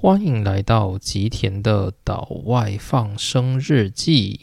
欢迎来到吉田的岛外放生日记。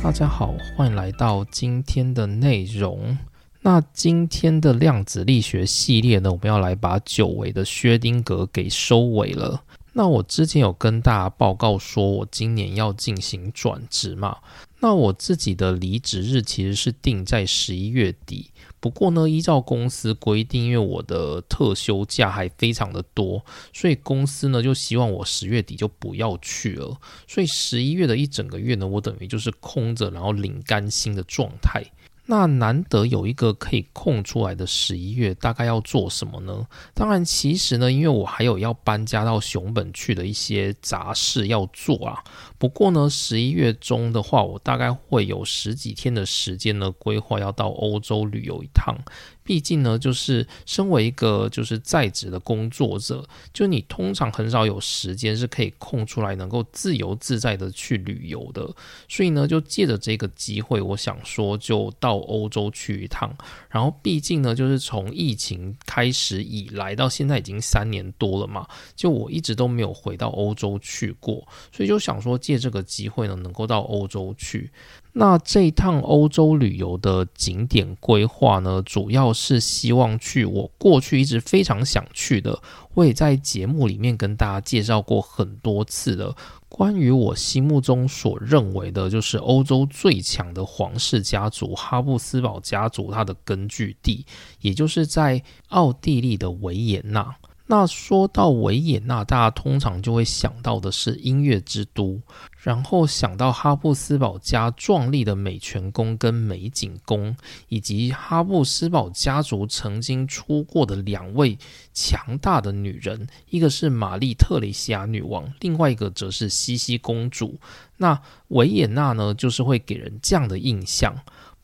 大家好，欢迎来到今天的内容。那今天的量子力学系列呢，我们要来把久违的薛丁格给收尾了。那我之前有跟大家报告说，我今年要进行转职嘛。那我自己的离职日其实是定在十一月底。不过呢，依照公司规定，因为我的特休假还非常的多，所以公司呢就希望我十月底就不要去了。所以十一月的一整个月呢，我等于就是空着，然后领干薪的状态。那难得有一个可以空出来的十一月，大概要做什么呢？当然，其实呢，因为我还有要搬家到熊本去的一些杂事要做啊。不过呢，十一月中的话，我大概会有十几天的时间呢，规划要到欧洲旅游一趟。毕竟呢，就是身为一个就是在职的工作者，就你通常很少有时间是可以空出来，能够自由自在的去旅游的。所以呢，就借着这个机会，我想说就到欧洲去一趟。然后，毕竟呢，就是从疫情开始以来到现在已经三年多了嘛，就我一直都没有回到欧洲去过，所以就想说借这个机会呢，能够到欧洲去。那这一趟欧洲旅游的景点规划呢，主要是希望去我过去一直非常想去的，我也在节目里面跟大家介绍过很多次的，关于我心目中所认为的，就是欧洲最强的皇室家族哈布斯堡家族，它的根据地，也就是在奥地利的维也纳。那说到维也纳，大家通常就会想到的是音乐之都，然后想到哈布斯堡家壮丽的美泉宫跟美景宫，以及哈布斯堡家族曾经出过的两位强大的女人，一个是玛丽特蕾西亚女王，另外一个则是茜茜公主。那维也纳呢，就是会给人这样的印象。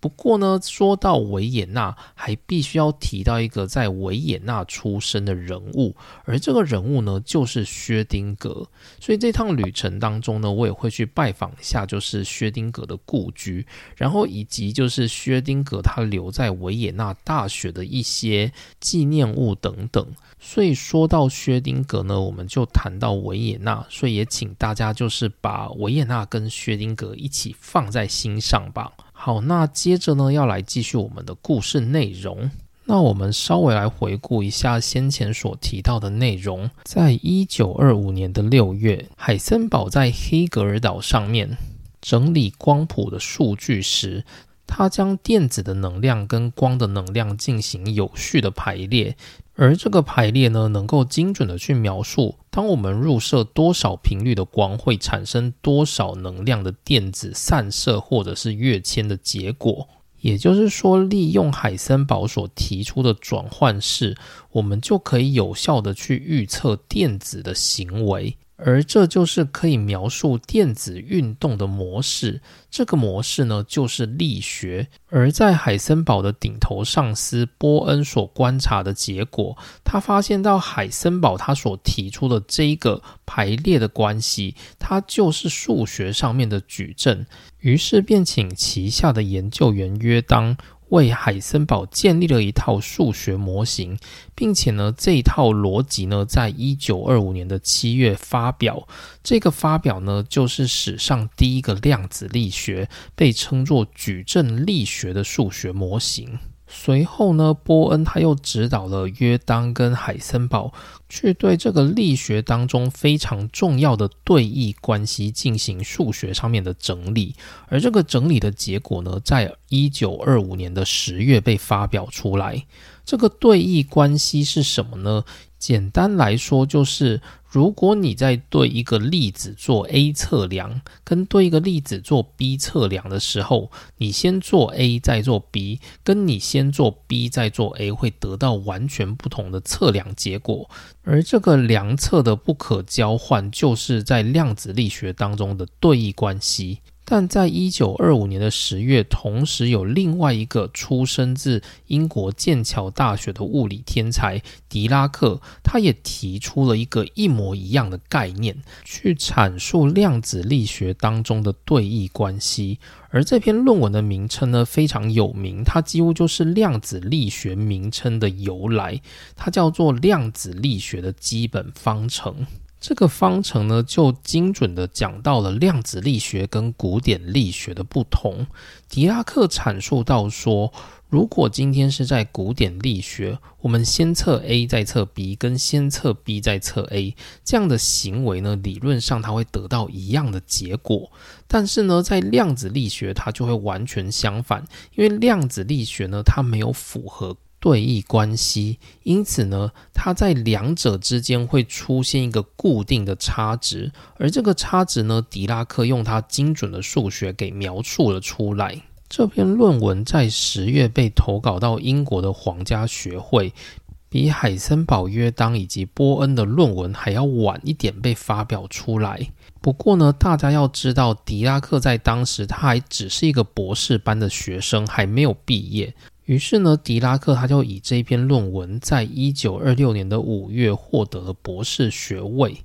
不过呢，说到维也纳，还必须要提到一个在维也纳出生的人物，而这个人物呢，就是薛丁格。所以这趟旅程当中呢，我也会去拜访一下，就是薛丁格的故居，然后以及就是薛丁格他留在维也纳大学的一些纪念物等等。所以说到薛丁格呢，我们就谈到维也纳，所以也请大家就是把维也纳跟薛丁格一起放在心上吧。好，那接着呢，要来继续我们的故事内容。那我们稍微来回顾一下先前所提到的内容。在一九二五年的六月，海森堡在黑格尔岛上面整理光谱的数据时，他将电子的能量跟光的能量进行有序的排列。而这个排列呢，能够精准的去描述，当我们入射多少频率的光，会产生多少能量的电子散射或者是跃迁的结果。也就是说，利用海森堡所提出的转换式，我们就可以有效的去预测电子的行为。而这就是可以描述电子运动的模式。这个模式呢，就是力学。而在海森堡的顶头上司波恩所观察的结果，他发现到海森堡他所提出的这一个排列的关系，它就是数学上面的矩阵。于是便请旗下的研究员约当。为海森堡建立了一套数学模型，并且呢，这一套逻辑呢，在一九二五年的七月发表。这个发表呢，就是史上第一个量子力学，被称作矩阵力学的数学模型。随后呢，波恩他又指导了约当跟海森堡去对这个力学当中非常重要的对弈关系进行数学上面的整理，而这个整理的结果呢，在一九二五年的十月被发表出来。这个对弈关系是什么呢？简单来说，就是如果你在对一个粒子做 A 测量，跟对一个粒子做 B 测量的时候，你先做 A 再做 B，跟你先做 B 再做 A 会得到完全不同的测量结果。而这个量测的不可交换，就是在量子力学当中的对易关系。但在一九二五年的十月，同时有另外一个出生自英国剑桥大学的物理天才狄拉克，他也提出了一个一模一样的概念，去阐述量子力学当中的对弈关系。而这篇论文的名称呢非常有名，它几乎就是量子力学名称的由来，它叫做量子力学的基本方程。这个方程呢，就精准的讲到了量子力学跟古典力学的不同。狄拉克阐述到说，如果今天是在古典力学，我们先测 A 再测 B，跟先测 B 再测 A 这样的行为呢，理论上它会得到一样的结果。但是呢，在量子力学，它就会完全相反，因为量子力学呢，它没有符合。对弈关系，因此呢，它在两者之间会出现一个固定的差值，而这个差值呢，狄拉克用他精准的数学给描述了出来。这篇论文在十月被投稿到英国的皇家学会，比海森堡、约当以及波恩的论文还要晚一点被发表出来。不过呢，大家要知道，狄拉克在当时他还只是一个博士班的学生，还没有毕业。于是呢，狄拉克他就以这篇论文，在一九二六年的五月获得了博士学位。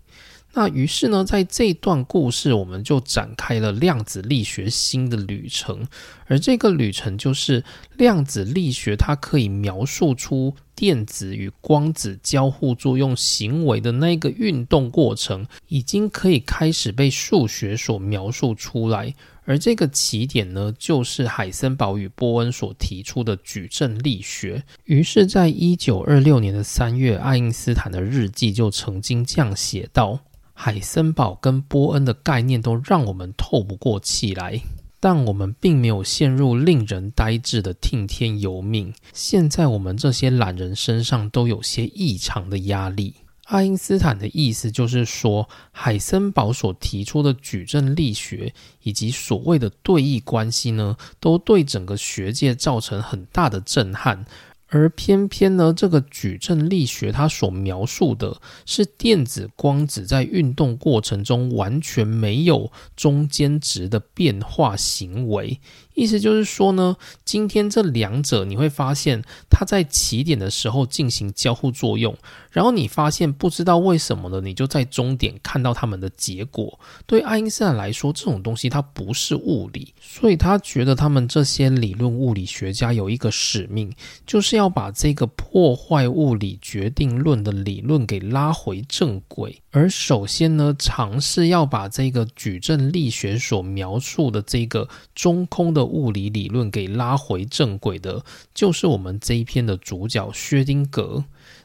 那于是呢，在这段故事，我们就展开了量子力学新的旅程。而这个旅程就是量子力学，它可以描述出电子与光子交互作用行为的那个运动过程，已经可以开始被数学所描述出来。而这个起点呢，就是海森堡与波恩所提出的矩阵力学。于是，在一九二六年的三月，爱因斯坦的日记就曾经这样写道：“海森堡跟波恩的概念都让我们透不过气来，但我们并没有陷入令人呆滞的听天由命。现在，我们这些懒人身上都有些异常的压力。”爱因斯坦的意思就是说，海森堡所提出的矩阵力学以及所谓的对弈关系呢，都对整个学界造成很大的震撼。而偏偏呢，这个矩阵力学它所描述的是电子光子在运动过程中完全没有中间值的变化行为。意思就是说呢，今天这两者你会发现，它在起点的时候进行交互作用，然后你发现不知道为什么呢，你就在终点看到它们的结果。对爱因斯坦来说，这种东西它不是物理，所以他觉得他们这些理论物理学家有一个使命，就是要把这个破坏物理决定论的理论给拉回正轨。而首先呢，尝试要把这个矩阵力学所描述的这个中空的物理理论给拉回正轨的，就是我们这一篇的主角薛丁格。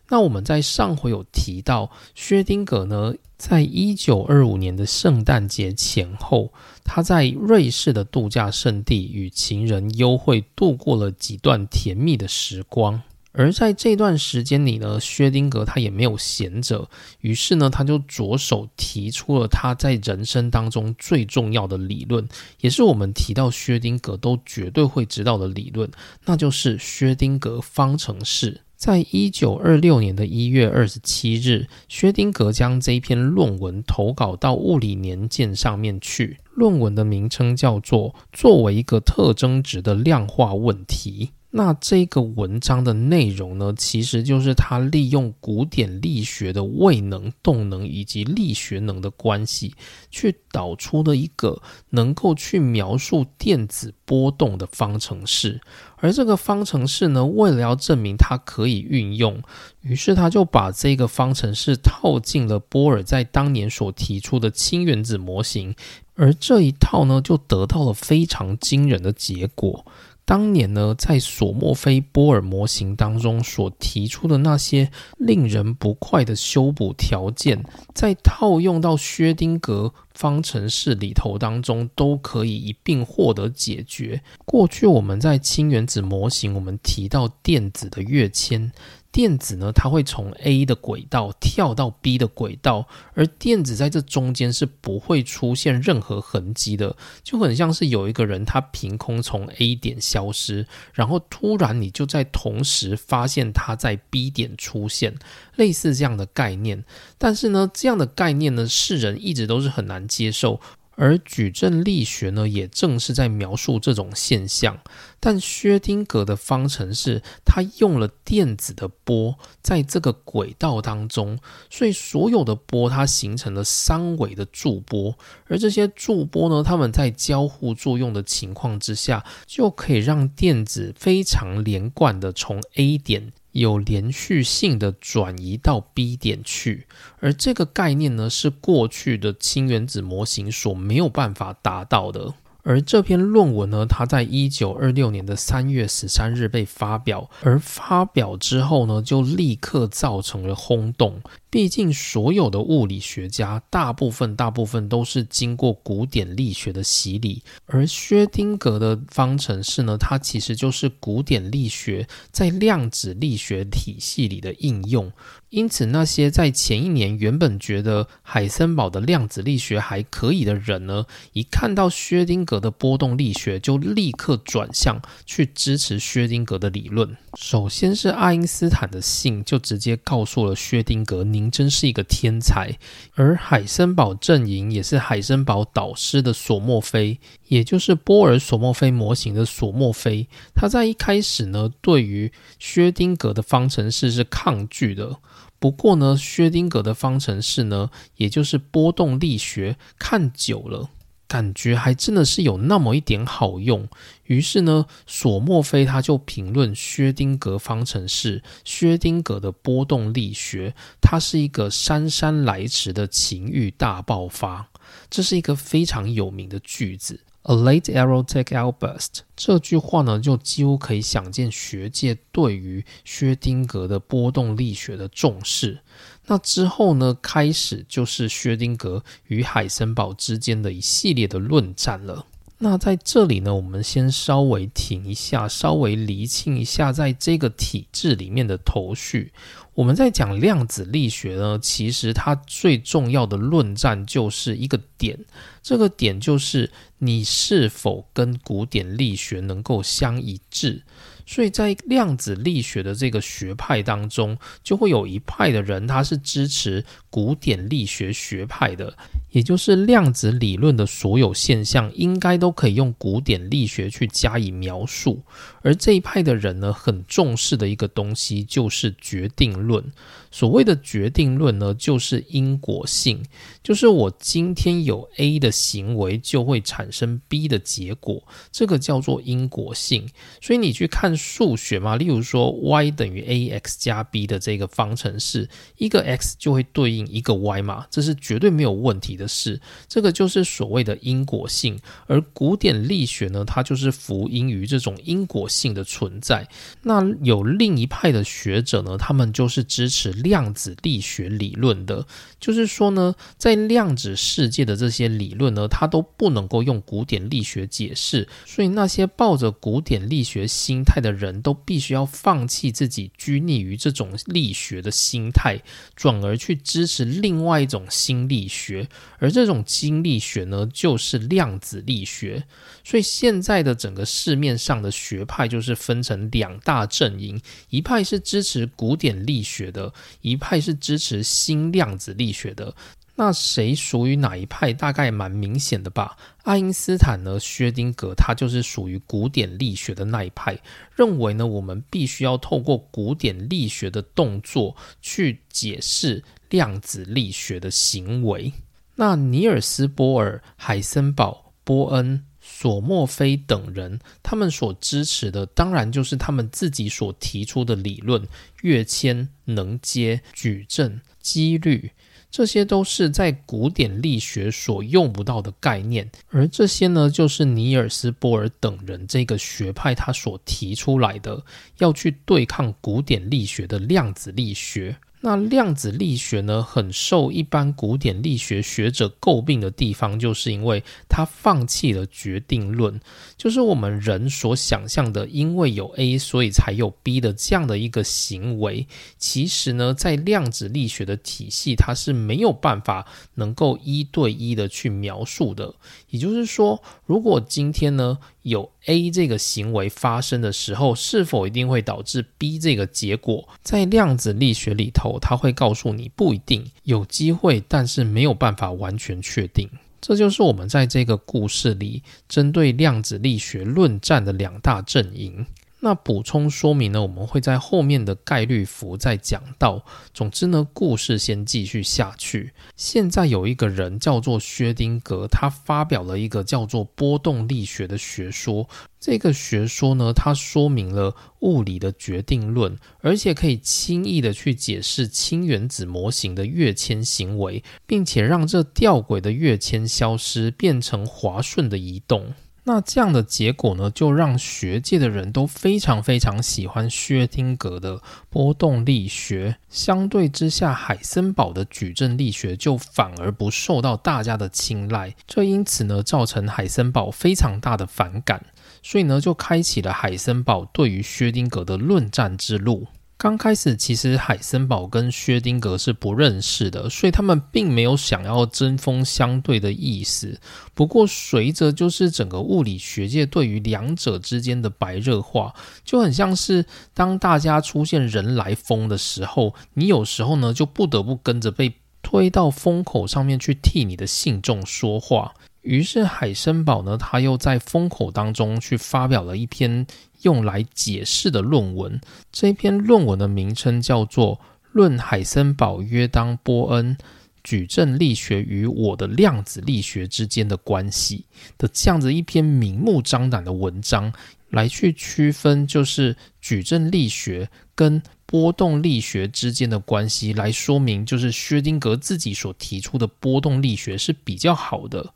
那我们在上回有提到，薛丁格呢，在一九二五年的圣诞节前后，他在瑞士的度假胜地与情人幽会度过了几段甜蜜的时光。而在这段时间里呢，薛丁格他也没有闲着，于是呢，他就着手提出了他在人生当中最重要的理论，也是我们提到薛丁格都绝对会知道的理论，那就是薛丁格方程式。在一九二六年的一月二十七日，薛丁格将这篇论文投稿到《物理年鉴》上面去，论文的名称叫做《作为一个特征值的量化问题》。那这个文章的内容呢，其实就是他利用古典力学的位能、动能以及力学能的关系，去导出了一个能够去描述电子波动的方程式。而这个方程式呢，为了要证明它可以运用，于是他就把这个方程式套进了波尔在当年所提出的氢原子模型，而这一套呢，就得到了非常惊人的结果。当年呢，在索莫菲波尔模型当中所提出的那些令人不快的修补条件，在套用到薛丁格方程式里头当中，都可以一并获得解决。过去我们在氢原子模型，我们提到电子的跃迁。电子呢，它会从 A 的轨道跳到 B 的轨道，而电子在这中间是不会出现任何痕迹的，就很像是有一个人他凭空从 A 点消失，然后突然你就在同时发现他在 B 点出现，类似这样的概念。但是呢，这样的概念呢，世人一直都是很难接受。而矩阵力学呢，也正是在描述这种现象。但薛丁格的方程式，它用了电子的波在这个轨道当中，所以所有的波它形成了三维的驻波，而这些驻波呢，它们在交互作用的情况之下，就可以让电子非常连贯的从 A 点。有连续性的转移到 B 点去，而这个概念呢，是过去的氢原子模型所没有办法达到的。而这篇论文呢，它在一九二六年的三月十三日被发表，而发表之后呢，就立刻造成了轰动。毕竟，所有的物理学家大部分大部分都是经过古典力学的洗礼，而薛丁格的方程式呢，它其实就是古典力学在量子力学体系里的应用。因此，那些在前一年原本觉得海森堡的量子力学还可以的人呢，一看到薛丁格的波动力学，就立刻转向去支持薛丁格的理论。首先是爱因斯坦的信，就直接告诉了薛丁格：“您真是一个天才。”而海森堡阵营也是海森堡导师的索莫菲，也就是波尔索莫菲模型的索莫菲，他在一开始呢，对于薛丁格的方程式是抗拒的。不过呢，薛丁格的方程式呢，也就是波动力学，看久了，感觉还真的是有那么一点好用。于是呢，索莫菲他就评论薛丁格方程式，薛丁格的波动力学，它是一个姗姗来迟的情欲大爆发。这是一个非常有名的句子。A late erotic outburst，这句话呢，就几乎可以想见学界对于薛丁格的波动力学的重视。那之后呢，开始就是薛丁格与海森堡之间的一系列的论战了。那在这里呢，我们先稍微停一下，稍微厘清一下在这个体制里面的头绪。我们在讲量子力学呢，其实它最重要的论战就是一个点，这个点就是你是否跟古典力学能够相一致。所以在量子力学的这个学派当中，就会有一派的人，他是支持古典力学学派的，也就是量子理论的所有现象应该都可以用古典力学去加以描述。而这一派的人呢，很重视的一个东西就是决定论。所谓的决定论呢，就是因果性，就是我今天有 A 的行为，就会产生 B 的结果，这个叫做因果性。所以你去看数学嘛，例如说 y 等于 ax 加 b 的这个方程式，一个 x 就会对应一个 y 嘛，这是绝对没有问题的事。这个就是所谓的因果性。而古典力学呢，它就是福音于这种因果性的存在。那有另一派的学者呢，他们就是支持。量子力学理论的，就是说呢，在量子世界的这些理论呢，它都不能够用古典力学解释，所以那些抱着古典力学心态的人都必须要放弃自己拘泥于这种力学的心态，转而去支持另外一种新力学，而这种新力学呢，就是量子力学。所以现在的整个市面上的学派就是分成两大阵营，一派是支持古典力学的。一派是支持新量子力学的，那谁属于哪一派？大概蛮明显的吧。爱因斯坦呢，薛丁格他就是属于古典力学的那一派，认为呢，我们必须要透过古典力学的动作去解释量子力学的行为。那尼尔斯·波尔、海森堡、波恩。索莫菲等人，他们所支持的当然就是他们自己所提出的理论：跃迁、能阶、矩阵、几率，这些都是在古典力学所用不到的概念。而这些呢，就是尼尔斯·波尔等人这个学派他所提出来的，要去对抗古典力学的量子力学。那量子力学呢，很受一般古典力学学者诟病的地方，就是因为它放弃了决定论，就是我们人所想象的，因为有 A 所以才有 B 的这样的一个行为。其实呢，在量子力学的体系，它是没有办法能够一对一的去描述的。也就是说，如果今天呢，有 A 这个行为发生的时候，是否一定会导致 B 这个结果？在量子力学里头，它会告诉你不一定有机会，但是没有办法完全确定。这就是我们在这个故事里针对量子力学论战的两大阵营。那补充说明呢，我们会在后面的概率符再讲到。总之呢，故事先继续下去。现在有一个人叫做薛丁格，他发表了一个叫做波动力学的学说。这个学说呢，它说明了物理的决定论，而且可以轻易的去解释氢原子模型的跃迁行为，并且让这吊诡的跃迁消失，变成滑顺的移动。那这样的结果呢，就让学界的人都非常非常喜欢薛丁格的波动力学。相对之下，海森堡的矩阵力学就反而不受到大家的青睐。这因此呢，造成海森堡非常大的反感，所以呢，就开启了海森堡对于薛丁格的论战之路。刚开始，其实海森堡跟薛丁格是不认识的，所以他们并没有想要针锋相对的意思。不过，随着就是整个物理学界对于两者之间的白热化，就很像是当大家出现人来疯的时候，你有时候呢就不得不跟着被推到风口上面去替你的信众说话。于是海森堡呢，他又在风口当中去发表了一篇。用来解释的论文，这篇论文的名称叫做《论海森堡约当波恩矩阵力学与我的量子力学之间的关系》的这样子一篇明目张胆的文章，来去区分就是矩阵力学跟波动力学之间的关系，来说明就是薛丁格自己所提出的波动力学是比较好的。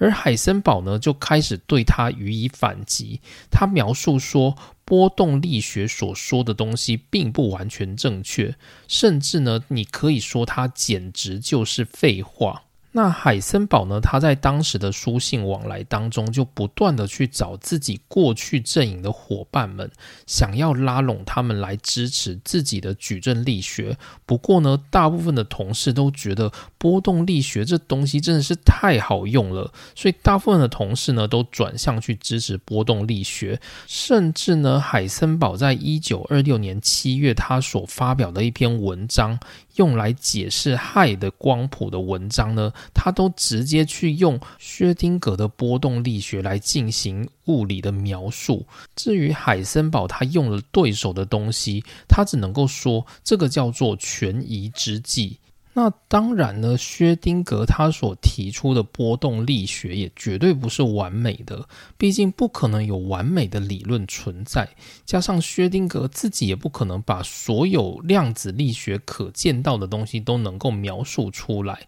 而海森堡呢，就开始对他予以反击。他描述说，波动力学所说的东西并不完全正确，甚至呢，你可以说它简直就是废话。那海森堡呢？他在当时的书信往来当中，就不断的去找自己过去阵营的伙伴们，想要拉拢他们来支持自己的矩阵力学。不过呢，大部分的同事都觉得波动力学这东西真的是太好用了，所以大部分的同事呢都转向去支持波动力学。甚至呢，海森堡在一九二六年七月，他所发表的一篇文章。用来解释氦的光谱的文章呢，他都直接去用薛定谔的波动力学来进行物理的描述。至于海森堡他用了对手的东西，他只能够说这个叫做权宜之计。那当然呢，薛丁格他所提出的波动力学也绝对不是完美的，毕竟不可能有完美的理论存在。加上薛丁格自己也不可能把所有量子力学可见到的东西都能够描述出来。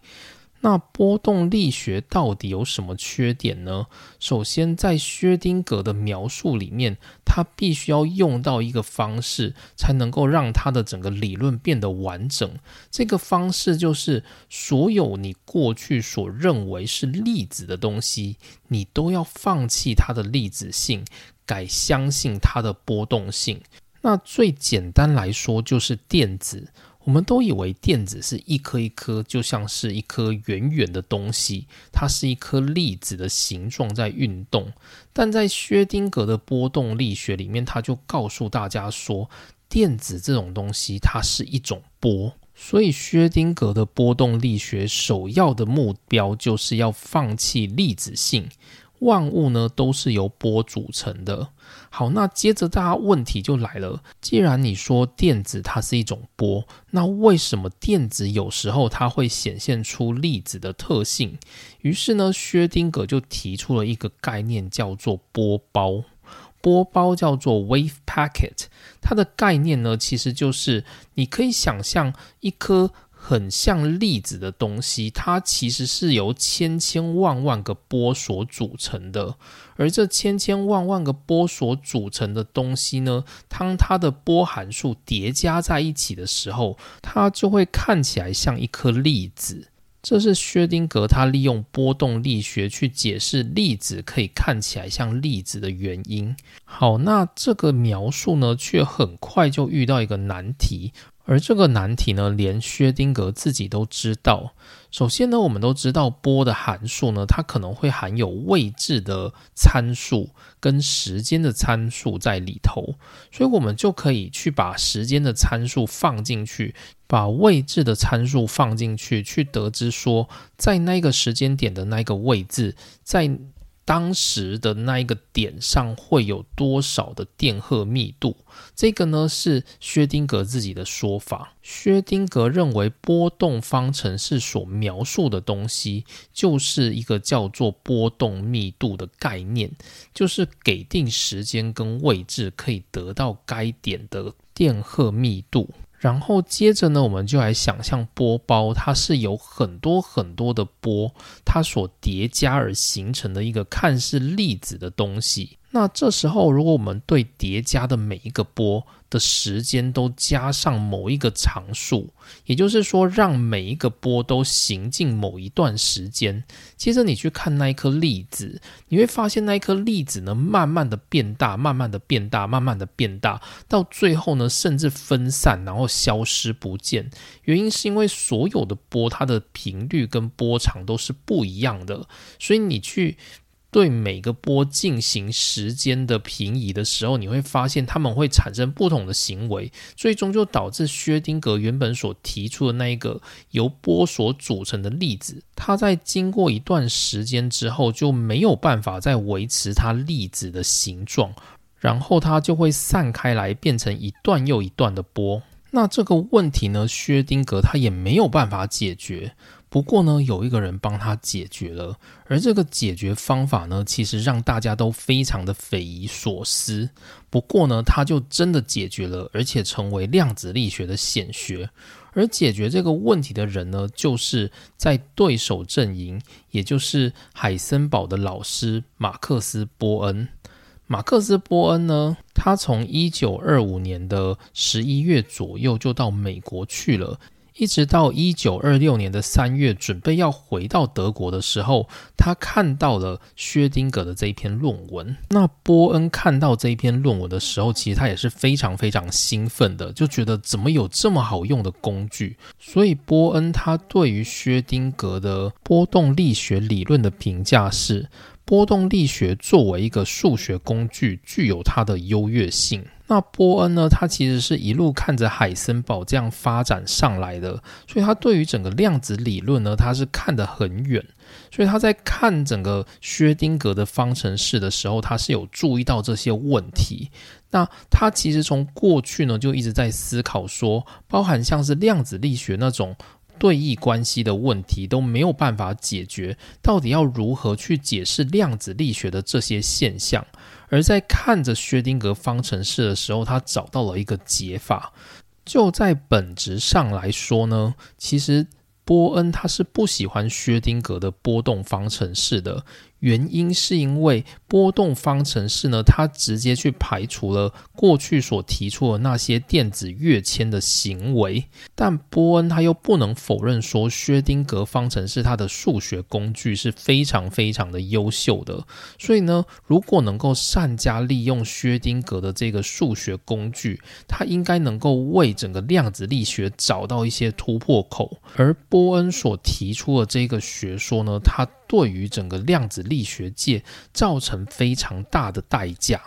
那波动力学到底有什么缺点呢？首先，在薛丁格的描述里面，他必须要用到一个方式，才能够让他的整个理论变得完整。这个方式就是，所有你过去所认为是粒子的东西，你都要放弃它的粒子性，改相信它的波动性。那最简单来说，就是电子。我们都以为电子是一颗一颗，就像是一颗圆圆的东西，它是一颗粒子的形状在运动。但在薛丁格的波动力学里面，他就告诉大家说，电子这种东西它是一种波。所以薛丁格的波动力学首要的目标就是要放弃粒子性。万物呢都是由波组成的。好，那接着大家问题就来了，既然你说电子它是一种波，那为什么电子有时候它会显现出粒子的特性？于是呢，薛丁格就提出了一个概念，叫做波包。波包叫做 wave packet，它的概念呢，其实就是你可以想象一颗。很像粒子的东西，它其实是由千千万万个波所组成的。而这千千万万个波所组成的东西呢，当它的波函数叠加在一起的时候，它就会看起来像一颗粒子。这是薛丁格他利用波动力学去解释粒子可以看起来像粒子的原因。好，那这个描述呢，却很快就遇到一个难题。而这个难题呢，连薛丁格自己都知道。首先呢，我们都知道波的函数呢，它可能会含有位置的参数跟时间的参数在里头，所以我们就可以去把时间的参数放进去，把位置的参数放进去，去得知说，在那个时间点的那个位置，在当时的那一个点上会有多少的电荷密度？这个呢是薛丁格自己的说法。薛丁格认为波动方程式所描述的东西，就是一个叫做波动密度的概念，就是给定时间跟位置，可以得到该点的电荷密度。然后接着呢，我们就来想象波包，它是有很多很多的波，它所叠加而形成的一个看似粒子的东西。那这时候，如果我们对叠加的每一个波的时间都加上某一个常数，也就是说，让每一个波都行进某一段时间，接着你去看那一颗粒子，你会发现那一颗粒子呢，慢慢的变大，慢慢的变大，慢慢的变大，到最后呢，甚至分散，然后消失不见。原因是因为所有的波它的频率跟波长都是不一样的，所以你去。对每个波进行时间的平移的时候，你会发现它们会产生不同的行为，最终就导致薛丁格原本所提出的那一个由波所组成的粒子，它在经过一段时间之后就没有办法再维持它粒子的形状，然后它就会散开来变成一段又一段的波。那这个问题呢，薛丁格他也没有办法解决。不过呢，有一个人帮他解决了，而这个解决方法呢，其实让大家都非常的匪夷所思。不过呢，他就真的解决了，而且成为量子力学的显学。而解决这个问题的人呢，就是在对手阵营，也就是海森堡的老师马克思波恩。马克思波恩呢，他从一九二五年的十一月左右就到美国去了。一直到一九二六年的三月，准备要回到德国的时候，他看到了薛丁格的这一篇论文。那波恩看到这一篇论文的时候，其实他也是非常非常兴奋的，就觉得怎么有这么好用的工具。所以波恩他对于薛丁格的波动力学理论的评价是：波动力学作为一个数学工具，具有它的优越性。那波恩呢？他其实是一路看着海森堡这样发展上来的，所以他对于整个量子理论呢，他是看得很远。所以他在看整个薛丁格的方程式的时候，他是有注意到这些问题。那他其实从过去呢，就一直在思考说，包含像是量子力学那种。对弈关系的问题都没有办法解决，到底要如何去解释量子力学的这些现象？而在看着薛定谔方程式的时候，他找到了一个解法。就在本质上来说呢，其实波恩他是不喜欢薛定谔的波动方程式的。原因是因为波动方程式呢，它直接去排除了过去所提出的那些电子跃迁的行为，但波恩他又不能否认说薛丁格方程式它的数学工具是非常非常的优秀的，所以呢，如果能够善加利用薛丁格的这个数学工具，它应该能够为整个量子力学找到一些突破口，而波恩所提出的这个学说呢，它。对于整个量子力学界造成非常大的代价。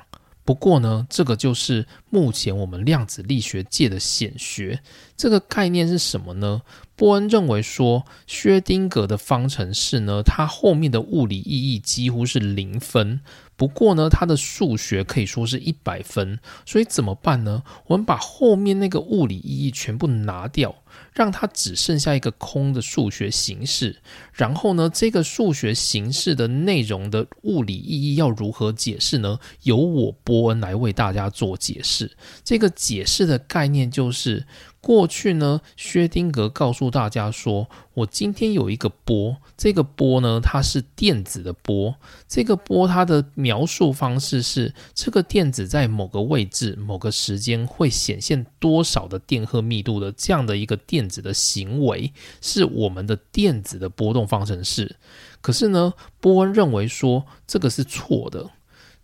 不过呢，这个就是目前我们量子力学界的显学。这个概念是什么呢？波恩认为说，薛丁格的方程式呢，它后面的物理意义几乎是零分。不过呢，它的数学可以说是一百分。所以怎么办呢？我们把后面那个物理意义全部拿掉。让它只剩下一个空的数学形式，然后呢，这个数学形式的内容的物理意义要如何解释呢？由我波恩来为大家做解释。这个解释的概念就是。过去呢，薛丁格告诉大家说：“我今天有一个波，这个波呢，它是电子的波。这个波它的描述方式是，这个电子在某个位置、某个时间会显现多少的电荷密度的这样的一个电子的行为，是我们的电子的波动方程式。可是呢，波恩认为说这个是错的。”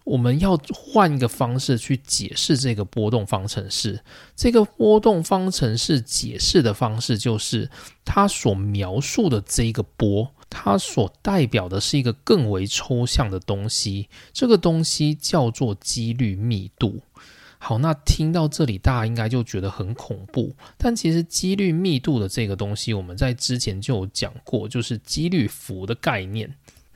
我们要换一个方式去解释这个波动方程式。这个波动方程式解释的方式就是它所描述的这一个波，它所代表的是一个更为抽象的东西。这个东西叫做几率密度。好，那听到这里，大家应该就觉得很恐怖。但其实几率密度的这个东西，我们在之前就有讲过，就是几率符的概念。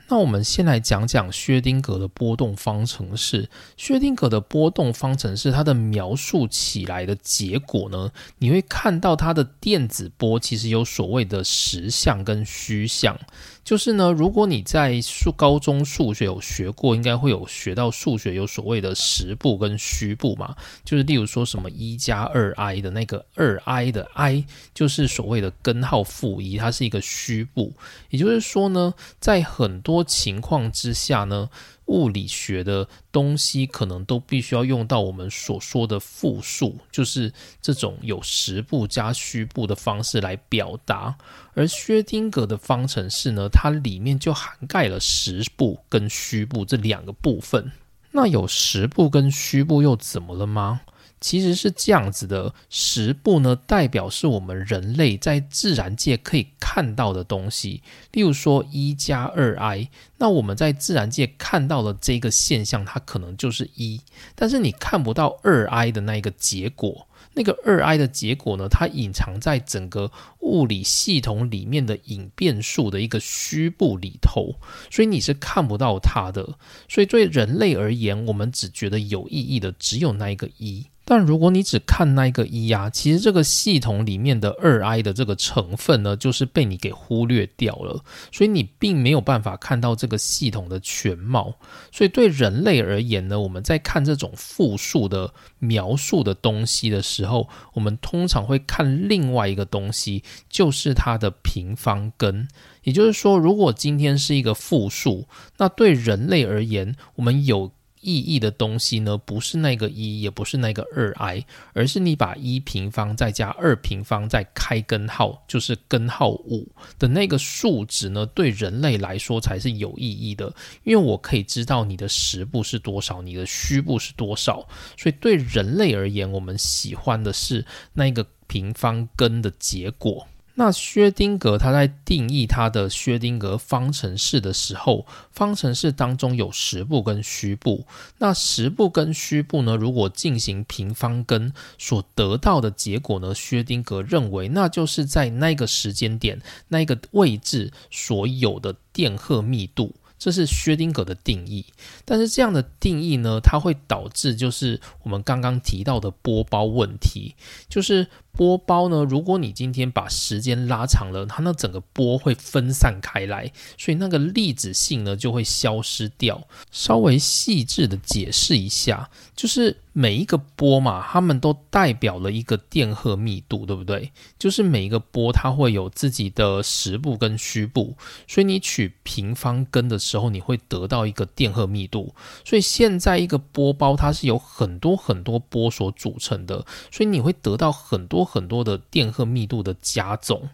那我们先来讲讲薛定格的波动方程式。薛定格的波动方程式，它的描述起来的结果呢，你会看到它的电子波其实有所谓的实相跟虚相。就是呢，如果你在数高中数学有学过，应该会有学到数学有所谓的实部跟虚部嘛。就是例如说什么一加二 i 的那个二 i 的 i，就是所谓的根号负一，它是一个虚部。也就是说呢，在很多情况之下呢。物理学的东西可能都必须要用到我们所说的复数，就是这种有实部加虚部的方式来表达。而薛定谔的方程式呢，它里面就涵盖了实部跟虚部这两个部分。那有实部跟虚部又怎么了吗？其实是这样子的，十步呢代表是我们人类在自然界可以看到的东西，例如说一加二 i，那我们在自然界看到的这个现象，它可能就是一，但是你看不到二 i 的那一个结果，那个二 i 的结果呢，它隐藏在整个物理系统里面的隐变数的一个虚部里头，所以你是看不到它的，所以对人类而言，我们只觉得有意义的只有那一个一。但如果你只看那一个一啊，其实这个系统里面的二 i 的这个成分呢，就是被你给忽略掉了，所以你并没有办法看到这个系统的全貌。所以对人类而言呢，我们在看这种复数的描述的东西的时候，我们通常会看另外一个东西，就是它的平方根。也就是说，如果今天是一个复数，那对人类而言，我们有。意义的东西呢，不是那个一，也不是那个二 i，而是你把一平方再加二平方再开根号，就是根号五的那个数值呢，对人类来说才是有意义的，因为我可以知道你的实部是多少，你的虚部是多少，所以对人类而言，我们喜欢的是那个平方根的结果。那薛丁格他在定义他的薛丁格方程式的时候，方程式当中有实部跟虚部。那实部跟虚部呢，如果进行平方根所得到的结果呢，薛丁格认为那就是在那个时间点、那个位置所有的电荷密度。这是薛丁格的定义，但是这样的定义呢，它会导致就是我们刚刚提到的波包问题，就是波包呢，如果你今天把时间拉长了，它那整个波会分散开来，所以那个粒子性呢就会消失掉。稍微细致的解释一下，就是。每一个波嘛，它们都代表了一个电荷密度，对不对？就是每一个波它会有自己的实部跟虚部，所以你取平方根的时候，你会得到一个电荷密度。所以现在一个波包它是有很多很多波所组成的，所以你会得到很多很多的电荷密度的加重。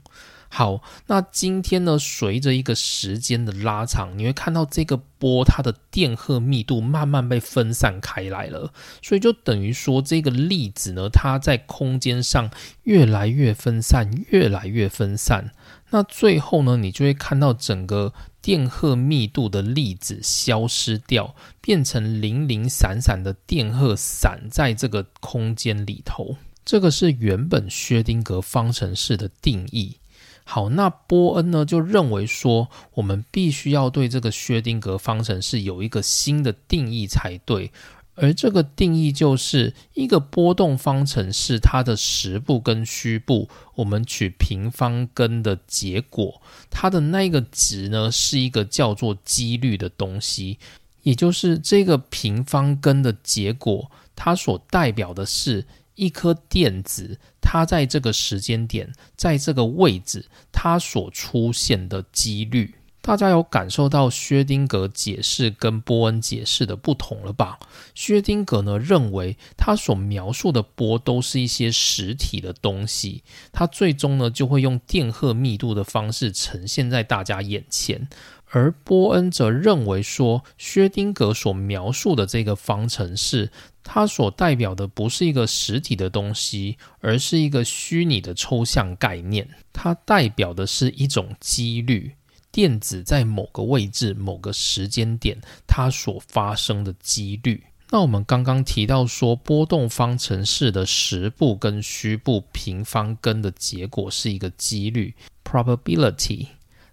好，那今天呢，随着一个时间的拉长，你会看到这个波它的电荷密度慢慢被分散开来了，所以就等于说这个粒子呢，它在空间上越来越分散，越来越分散。那最后呢，你就会看到整个电荷密度的粒子消失掉，变成零零散散的电荷散在这个空间里头。这个是原本薛定谔方程式的定义。好，那波恩呢就认为说，我们必须要对这个薛定谔方程式有一个新的定义才对，而这个定义就是一个波动方程式，它的实部跟虚部，我们取平方根的结果，它的那个值呢是一个叫做几率的东西，也就是这个平方根的结果，它所代表的是。一颗电子，它在这个时间点，在这个位置，它所出现的几率，大家有感受到薛丁格解释跟波恩解释的不同了吧？薛丁格呢认为，他所描述的波都是一些实体的东西，他最终呢就会用电荷密度的方式呈现在大家眼前。而波恩则认为说，薛丁格所描述的这个方程式，它所代表的不是一个实体的东西，而是一个虚拟的抽象概念。它代表的是一种几率，电子在某个位置、某个时间点，它所发生的几率。那我们刚刚提到说，波动方程式的实部跟虚部平方根的结果是一个几率 （probability）。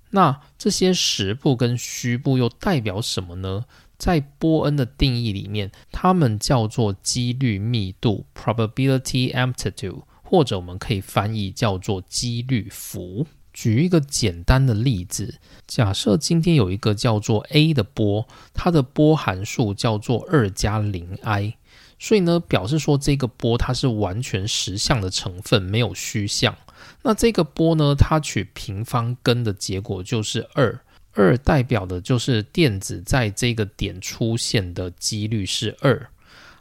那这些实部跟虚部又代表什么呢？在波恩的定义里面，它们叫做几率密度 （probability amplitude），或者我们可以翻译叫做几率幅。举一个简单的例子，假设今天有一个叫做 a 的波，它的波函数叫做二加零 i，所以呢，表示说这个波它是完全实相的成分，没有虚相。那这个波呢？它取平方根的结果就是二，二代表的就是电子在这个点出现的几率是二。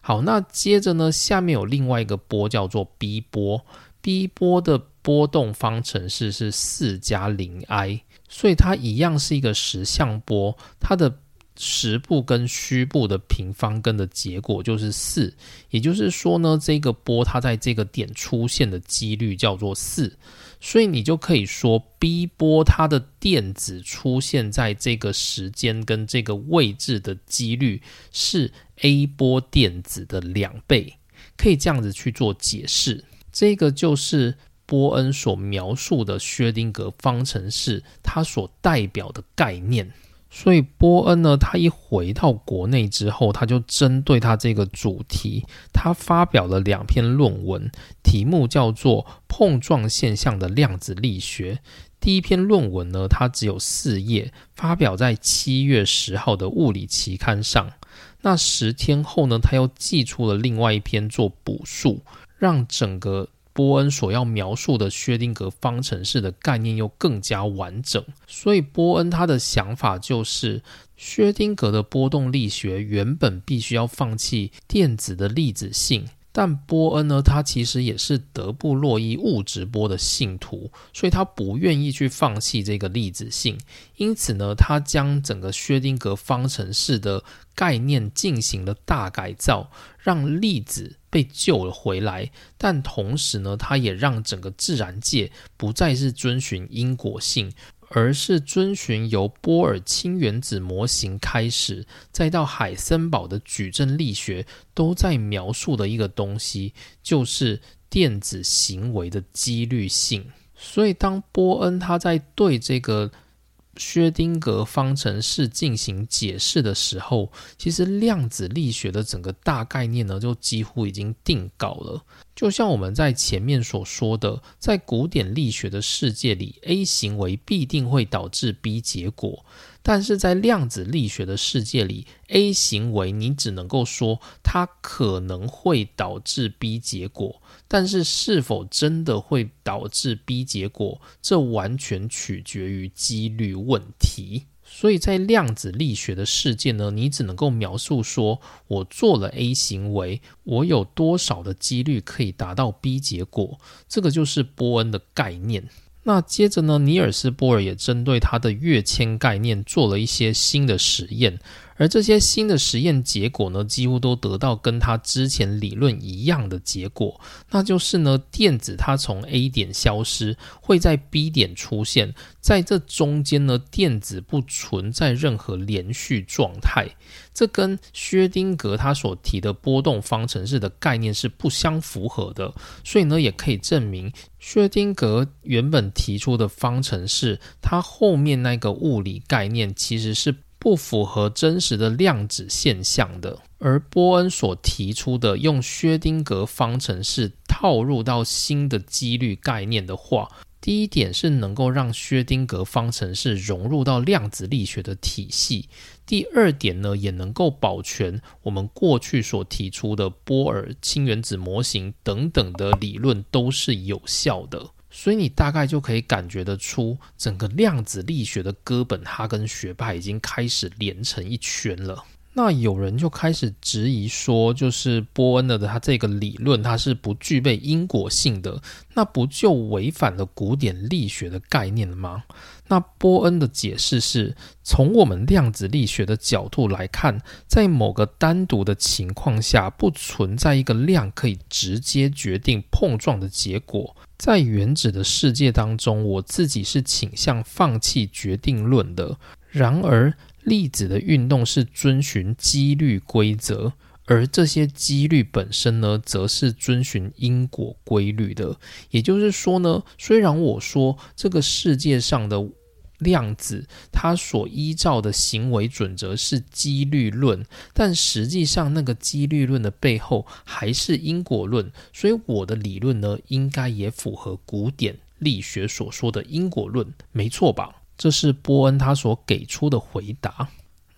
好，那接着呢，下面有另外一个波叫做 B 波，B 波的波动方程式是四加零 i，所以它一样是一个实像波，它的。实部跟虚部的平方根的结果就是四，也就是说呢，这个波它在这个点出现的几率叫做四，所以你就可以说 B 波它的电子出现在这个时间跟这个位置的几率是 A 波电子的两倍，可以这样子去做解释。这个就是波恩所描述的薛定谔方程式，它所代表的概念。所以波恩呢，他一回到国内之后，他就针对他这个主题，他发表了两篇论文，题目叫做《碰撞现象的量子力学》。第一篇论文呢，它只有四页，发表在七月十号的物理期刊上。那十天后呢，他又寄出了另外一篇做补述，让整个。波恩所要描述的薛定谔方程式的概念又更加完整，所以波恩他的想法就是，薛定谔的波动力学原本必须要放弃电子的粒子性。但波恩呢，他其实也是德布洛伊物质波的信徒，所以他不愿意去放弃这个粒子性。因此呢，他将整个薛定谔方程式的概念进行了大改造，让粒子被救了回来。但同时呢，它也让整个自然界不再是遵循因果性。而是遵循由波尔氢原子模型开始，再到海森堡的矩阵力学，都在描述的一个东西，就是电子行为的几率性。所以，当波恩他在对这个薛丁格方程式进行解释的时候，其实量子力学的整个大概念呢，就几乎已经定稿了。就像我们在前面所说的，在古典力学的世界里，A 行为必定会导致 B 结果；但是在量子力学的世界里，A 行为你只能够说它可能会导致 B 结果，但是是否真的会导致 B 结果，这完全取决于几率问题。所以在量子力学的世界呢，你只能够描述说，我做了 A 行为，我有多少的几率可以达到 B 结果，这个就是波恩的概念。那接着呢，尼尔斯波尔也针对他的跃迁概念做了一些新的实验。而这些新的实验结果呢，几乎都得到跟他之前理论一样的结果，那就是呢，电子它从 A 点消失，会在 B 点出现，在这中间呢，电子不存在任何连续状态，这跟薛丁格他所提的波动方程式的概念是不相符合的，所以呢，也可以证明薛丁格原本提出的方程式，它后面那个物理概念其实是。不符合真实的量子现象的，而波恩所提出的用薛丁格方程式套入到新的几率概念的话，第一点是能够让薛丁格方程式融入到量子力学的体系；第二点呢，也能够保全我们过去所提出的波尔氢原子模型等等的理论都是有效的。所以你大概就可以感觉得出，整个量子力学的哥本哈根学派已经开始连成一圈了。那有人就开始质疑说，就是波恩的他这个理论，它是不具备因果性的，那不就违反了古典力学的概念了吗？那波恩的解释是从我们量子力学的角度来看，在某个单独的情况下，不存在一个量可以直接决定碰撞的结果。在原子的世界当中，我自己是倾向放弃决定论的。然而，粒子的运动是遵循几率规则，而这些几率本身呢，则是遵循因果规律的。也就是说呢，虽然我说这个世界上的量子它所依照的行为准则是几率论，但实际上那个几率论的背后还是因果论。所以我的理论呢，应该也符合古典力学所说的因果论，没错吧？这是波恩他所给出的回答。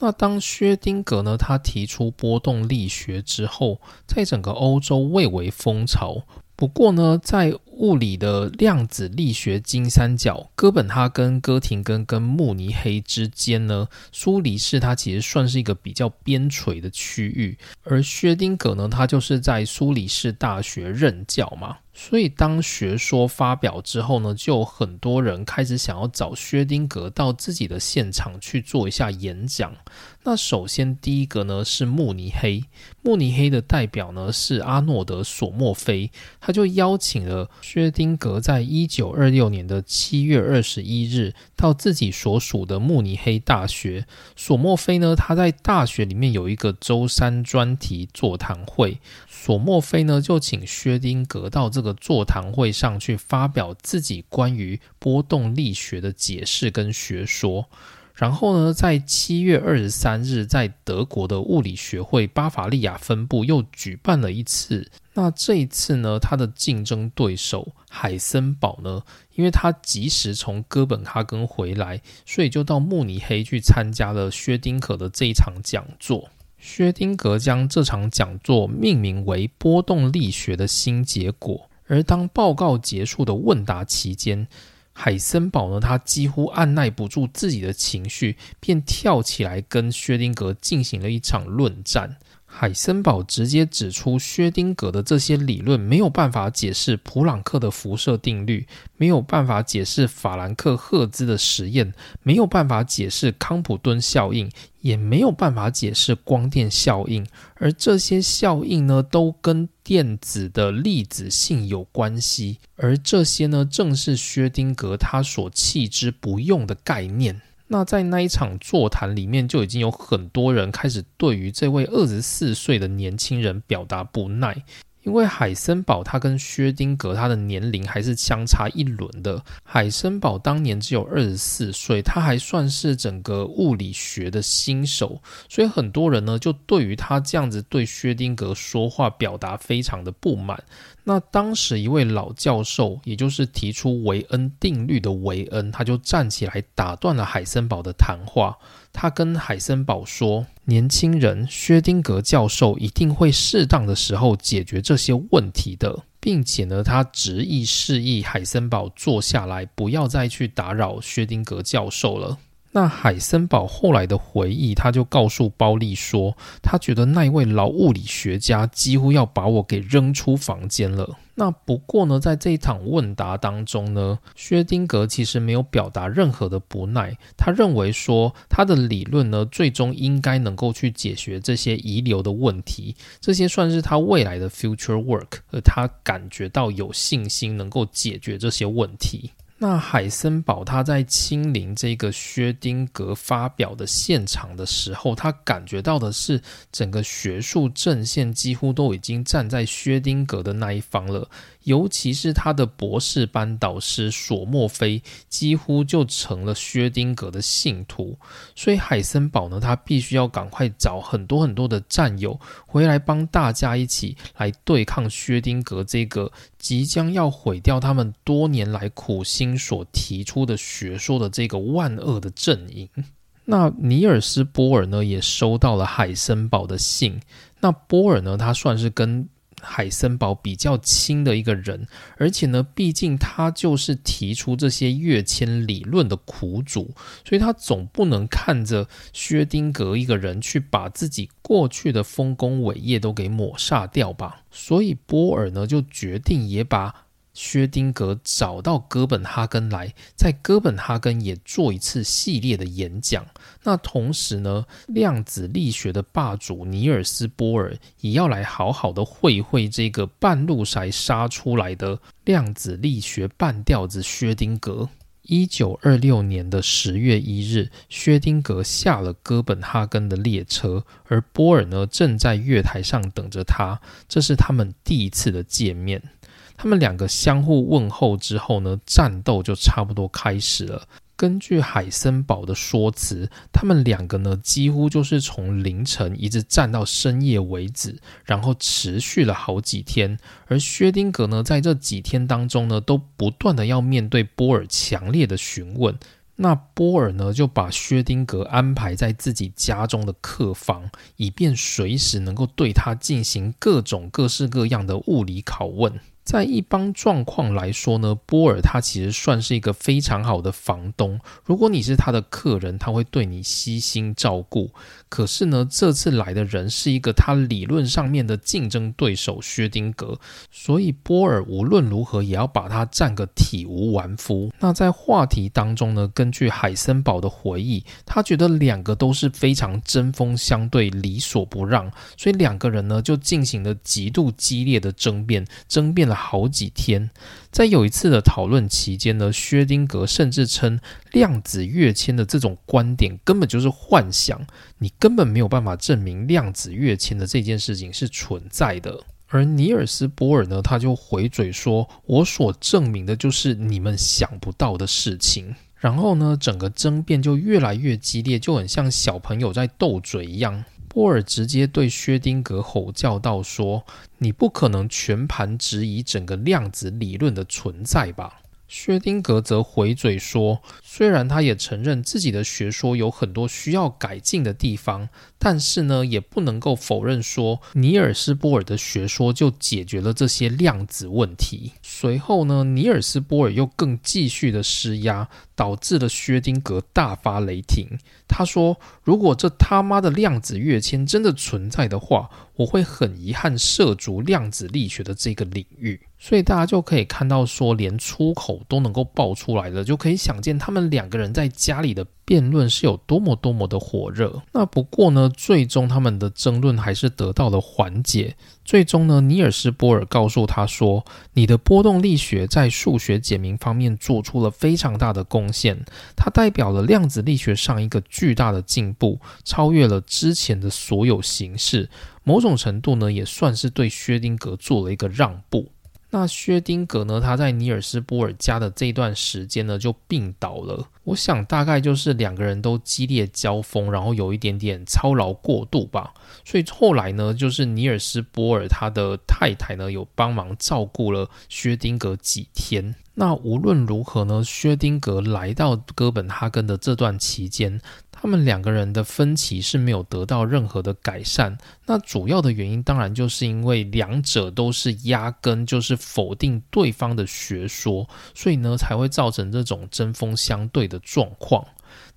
那当薛丁格呢，他提出波动力学之后，在整个欧洲蔚为风潮。不过呢，在物理的量子力学金三角——哥本哈根、哥廷根跟慕尼黑之间呢，苏黎世它其实算是一个比较边陲的区域，而薛丁格呢，他就是在苏黎世大学任教嘛。所以，当学说发表之后呢，就有很多人开始想要找薛丁格到自己的现场去做一下演讲。那首先第一个呢是慕尼黑，慕尼黑的代表呢是阿诺德·索莫菲，他就邀请了薛丁格在一九二六年的七月二十一日到自己所属的慕尼黑大学。索莫菲呢，他在大学里面有一个周三专题座谈会。索莫菲呢，就请薛丁格到这这个座谈会上去发表自己关于波动力学的解释跟学说。然后呢，在七月二十三日，在德国的物理学会巴伐利亚分部又举办了一次。那这一次呢，他的竞争对手海森堡呢，因为他及时从哥本哈根回来，所以就到慕尼黑去参加了薛丁格的这一场讲座。薛丁格将这场讲座命名为“波动力学的新结果”。而当报告结束的问答期间，海森堡呢，他几乎按耐不住自己的情绪，便跳起来跟薛定谔进行了一场论战。海森堡直接指出，薛丁格的这些理论没有办法解释普朗克的辐射定律，没有办法解释法兰克赫兹的实验，没有办法解释康普顿效应，也没有办法解释光电效应。而这些效应呢，都跟电子的粒子性有关系。而这些呢，正是薛丁格他所弃之不用的概念。那在那一场座谈里面，就已经有很多人开始对于这位二十四岁的年轻人表达不耐。因为海森堡他跟薛丁格他的年龄还是相差一轮的。海森堡当年只有二十四岁，他还算是整个物理学的新手，所以很多人呢就对于他这样子对薛丁格说话表达非常的不满。那当时一位老教授，也就是提出维恩定律的维恩，他就站起来打断了海森堡的谈话。他跟海森堡说：“年轻人，薛丁格教授一定会适当的时候解决这些问题的，并且呢，他执意示意海森堡坐下来，不要再去打扰薛丁格教授了。”那海森堡后来的回忆，他就告诉包利说，他觉得那一位老物理学家几乎要把我给扔出房间了。那不过呢，在这一场问答当中呢，薛丁格其实没有表达任何的不耐，他认为说他的理论呢，最终应该能够去解决这些遗留的问题，这些算是他未来的 future work，而他感觉到有信心能够解决这些问题。那海森堡他在亲临这个薛丁格发表的现场的时候，他感觉到的是整个学术阵线几乎都已经站在薛丁格的那一方了。尤其是他的博士班导师索莫菲，几乎就成了薛丁格的信徒，所以海森堡呢，他必须要赶快找很多很多的战友回来帮大家一起来对抗薛丁格这个即将要毁掉他们多年来苦心所提出的学说的这个万恶的阵营。那尼尔斯波尔呢，也收到了海森堡的信。那波尔呢，他算是跟海森堡比较亲的一个人，而且呢，毕竟他就是提出这些跃迁理论的苦主，所以他总不能看着薛丁格一个人去把自己过去的丰功伟业都给抹杀掉吧。所以波尔呢，就决定也把。薛丁格找到哥本哈根来，在哥本哈根也做一次系列的演讲。那同时呢，量子力学的霸主尼尔斯·波尔也要来好好的会会这个半路才杀出来的量子力学半吊子薛丁格。一九二六年的十月一日，薛丁格下了哥本哈根的列车，而波尔呢正在月台上等着他。这是他们第一次的见面。他们两个相互问候之后呢，战斗就差不多开始了。根据海森堡的说辞，他们两个呢几乎就是从凌晨一直战到深夜为止，然后持续了好几天。而薛丁格呢，在这几天当中呢，都不断的要面对波尔强烈的询问。那波尔呢，就把薛丁格安排在自己家中的客房，以便随时能够对他进行各种各式各样的物理拷问。在一般状况来说呢，波尔他其实算是一个非常好的房东。如果你是他的客人，他会对你悉心照顾。可是呢，这次来的人是一个他理论上面的竞争对手薛丁格，所以波尔无论如何也要把他占个体无完肤。那在话题当中呢，根据海森堡的回忆，他觉得两个都是非常针锋相对、理所不让，所以两个人呢就进行了极度激烈的争辩，争辩了。好几天，在有一次的讨论期间呢，薛丁格甚至称量子跃迁的这种观点根本就是幻想，你根本没有办法证明量子跃迁的这件事情是存在的。而尼尔斯·波尔呢，他就回嘴说：“我所证明的就是你们想不到的事情。”然后呢，整个争辩就越来越激烈，就很像小朋友在斗嘴一样。波尔直接对薛丁格吼叫道：“说，你不可能全盘质疑整个量子理论的存在吧？”薛丁格则回嘴说：“虽然他也承认自己的学说有很多需要改进的地方，但是呢，也不能够否认说尼尔斯·波尔的学说就解决了这些量子问题。”随后呢，尼尔斯·波尔又更继续的施压。导致了薛丁格大发雷霆。他说：“如果这他妈的量子跃迁真的存在的话，我会很遗憾涉足量子力学的这个领域。”所以大家就可以看到，说连出口都能够爆出来了，就可以想见他们两个人在家里的。辩论是有多么多么的火热。那不过呢，最终他们的争论还是得到了缓解。最终呢，尼尔斯·波尔告诉他说：“你的波动力学在数学解明方面做出了非常大的贡献，它代表了量子力学上一个巨大的进步，超越了之前的所有形式。某种程度呢，也算是对薛丁格做了一个让步。”那薛丁格呢？他在尼尔斯波尔家的这段时间呢，就病倒了。我想大概就是两个人都激烈交锋，然后有一点点操劳过度吧。所以后来呢，就是尼尔斯波尔他的太太呢，有帮忙照顾了薛丁格几天。那无论如何呢，薛丁格来到哥本哈根的这段期间。他们两个人的分歧是没有得到任何的改善。那主要的原因当然就是因为两者都是压根就是否定对方的学说，所以呢才会造成这种针锋相对的状况。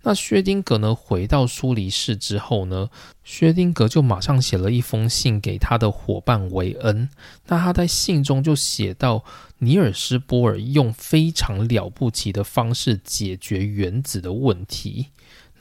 那薛丁格呢回到苏黎世之后呢，薛丁格就马上写了一封信给他的伙伴维恩。那他在信中就写到，尼尔斯波尔用非常了不起的方式解决原子的问题。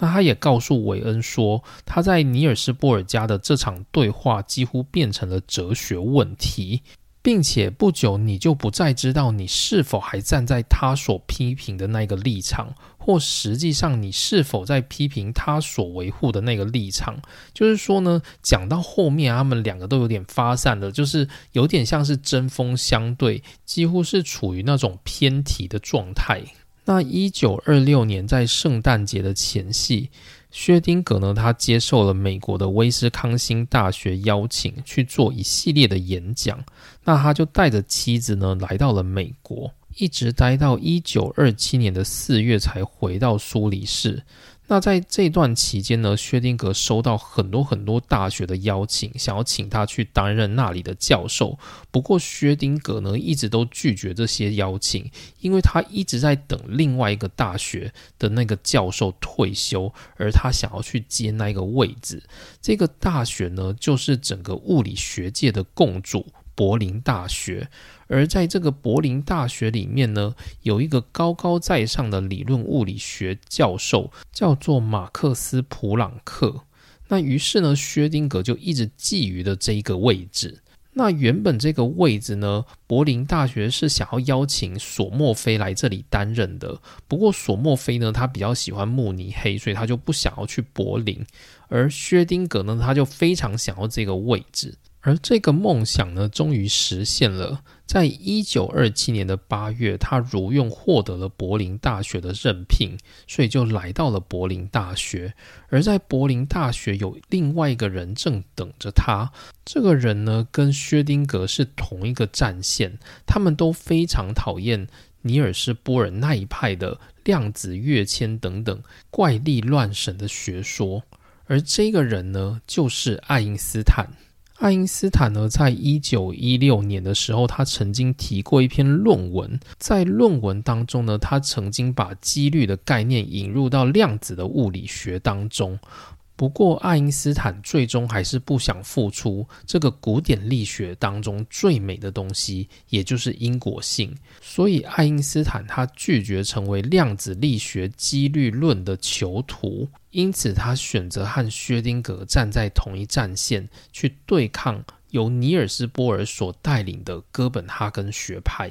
那他也告诉韦恩说，他在尼尔斯波尔家的这场对话几乎变成了哲学问题，并且不久你就不再知道你是否还站在他所批评的那个立场，或实际上你是否在批评他所维护的那个立场。就是说呢，讲到后面，他们两个都有点发散了，就是有点像是针锋相对，几乎是处于那种偏题的状态。那一九二六年，在圣诞节的前夕，薛丁格呢，他接受了美国的威斯康星大学邀请，去做一系列的演讲。那他就带着妻子呢，来到了美国，一直待到一九二七年的四月才回到苏黎世。那在这段期间呢，薛丁格收到很多很多大学的邀请，想要请他去担任那里的教授。不过薛丁格呢，一直都拒绝这些邀请，因为他一直在等另外一个大学的那个教授退休，而他想要去接那一个位置。这个大学呢，就是整个物理学界的共主——柏林大学。而在这个柏林大学里面呢，有一个高高在上的理论物理学教授，叫做马克思·普朗克。那于是呢，薛丁格就一直觊觎的这一个位置。那原本这个位置呢，柏林大学是想要邀请索莫菲来这里担任的。不过索莫菲呢，他比较喜欢慕尼黑，所以他就不想要去柏林。而薛丁格呢，他就非常想要这个位置。而这个梦想呢，终于实现了。在一九二七年的八月，他如愿获得了柏林大学的任聘，所以就来到了柏林大学。而在柏林大学，有另外一个人正等着他。这个人呢，跟薛丁格是同一个战线，他们都非常讨厌尼尔斯·波尔那一派的量子跃迁等等怪力乱神的学说。而这个人呢，就是爱因斯坦。爱因斯坦呢，在一九一六年的时候，他曾经提过一篇论文。在论文当中呢，他曾经把几率的概念引入到量子的物理学当中。不过，爱因斯坦最终还是不想付出这个古典力学当中最美的东西，也就是因果性。所以，爱因斯坦他拒绝成为量子力学几率论的囚徒。因此，他选择和薛丁格站在同一战线，去对抗由尼尔斯·波尔所带领的哥本哈根学派。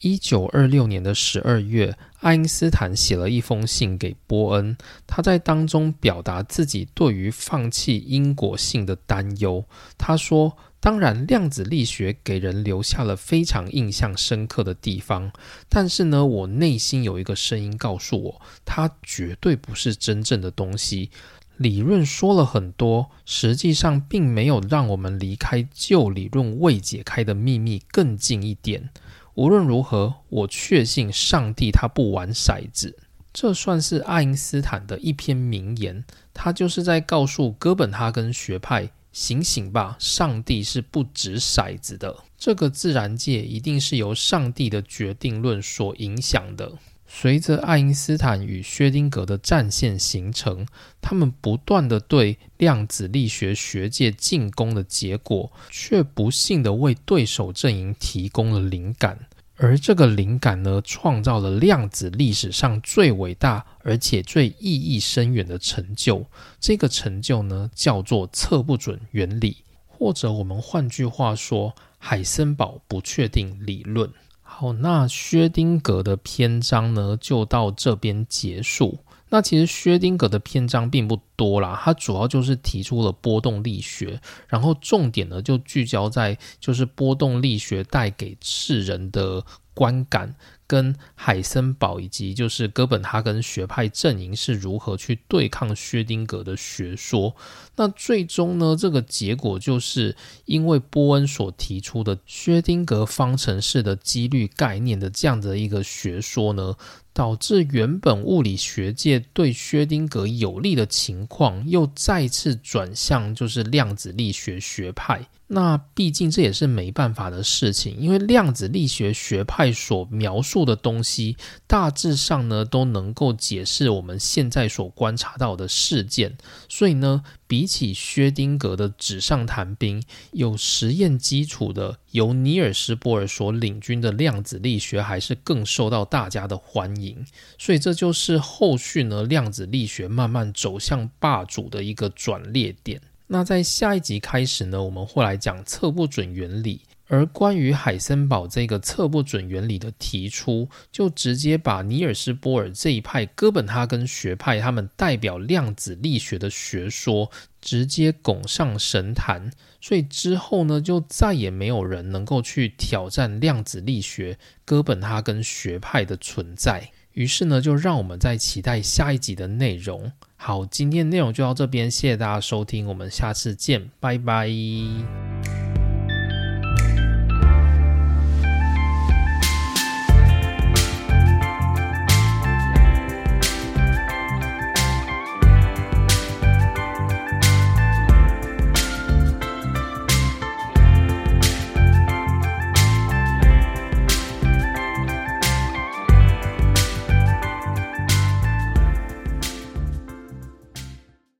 一九二六年的十二月，爱因斯坦写了一封信给波恩，他在当中表达自己对于放弃因果性的担忧。他说。当然，量子力学给人留下了非常印象深刻的地方，但是呢，我内心有一个声音告诉我，它绝对不是真正的东西。理论说了很多，实际上并没有让我们离开旧理论未解开的秘密更近一点。无论如何，我确信上帝他不玩骰子。这算是爱因斯坦的一篇名言，他就是在告诉哥本哈根学派。醒醒吧！上帝是不掷骰子的。这个自然界一定是由上帝的决定论所影响的。随着爱因斯坦与薛丁格的战线形成，他们不断的对量子力学学界进攻的结果，却不幸的为对手阵营提供了灵感。而这个灵感呢，创造了量子历史上最伟大而且最意义深远的成就。这个成就呢，叫做测不准原理，或者我们换句话说，海森堡不确定理论。好，那薛丁格的篇章呢，就到这边结束。那其实薛丁格的篇章并不多啦，它主要就是提出了波动力学，然后重点呢就聚焦在就是波动力学带给世人的观感。跟海森堡以及就是哥本哈根学派阵营是如何去对抗薛丁格的学说？那最终呢，这个结果就是因为波恩所提出的薛丁格方程式的几率概念的这样的一个学说呢，导致原本物理学界对薛丁格有利的情况又再次转向就是量子力学学派。那毕竟这也是没办法的事情，因为量子力学学派所描述的东西，大致上呢都能够解释我们现在所观察到的事件，所以呢，比起薛丁格的纸上谈兵，有实验基础的由尼尔斯·波尔所领军的量子力学，还是更受到大家的欢迎。所以这就是后续呢量子力学慢慢走向霸主的一个转捩点。那在下一集开始呢，我们会来讲测不准原理。而关于海森堡这个测不准原理的提出，就直接把尼尔斯·波尔这一派哥本哈根学派他们代表量子力学的学说直接拱上神坛。所以之后呢，就再也没有人能够去挑战量子力学哥本哈根学派的存在。于是呢，就让我们再期待下一集的内容。好，今天内容就到这边，谢谢大家收听，我们下次见，拜拜。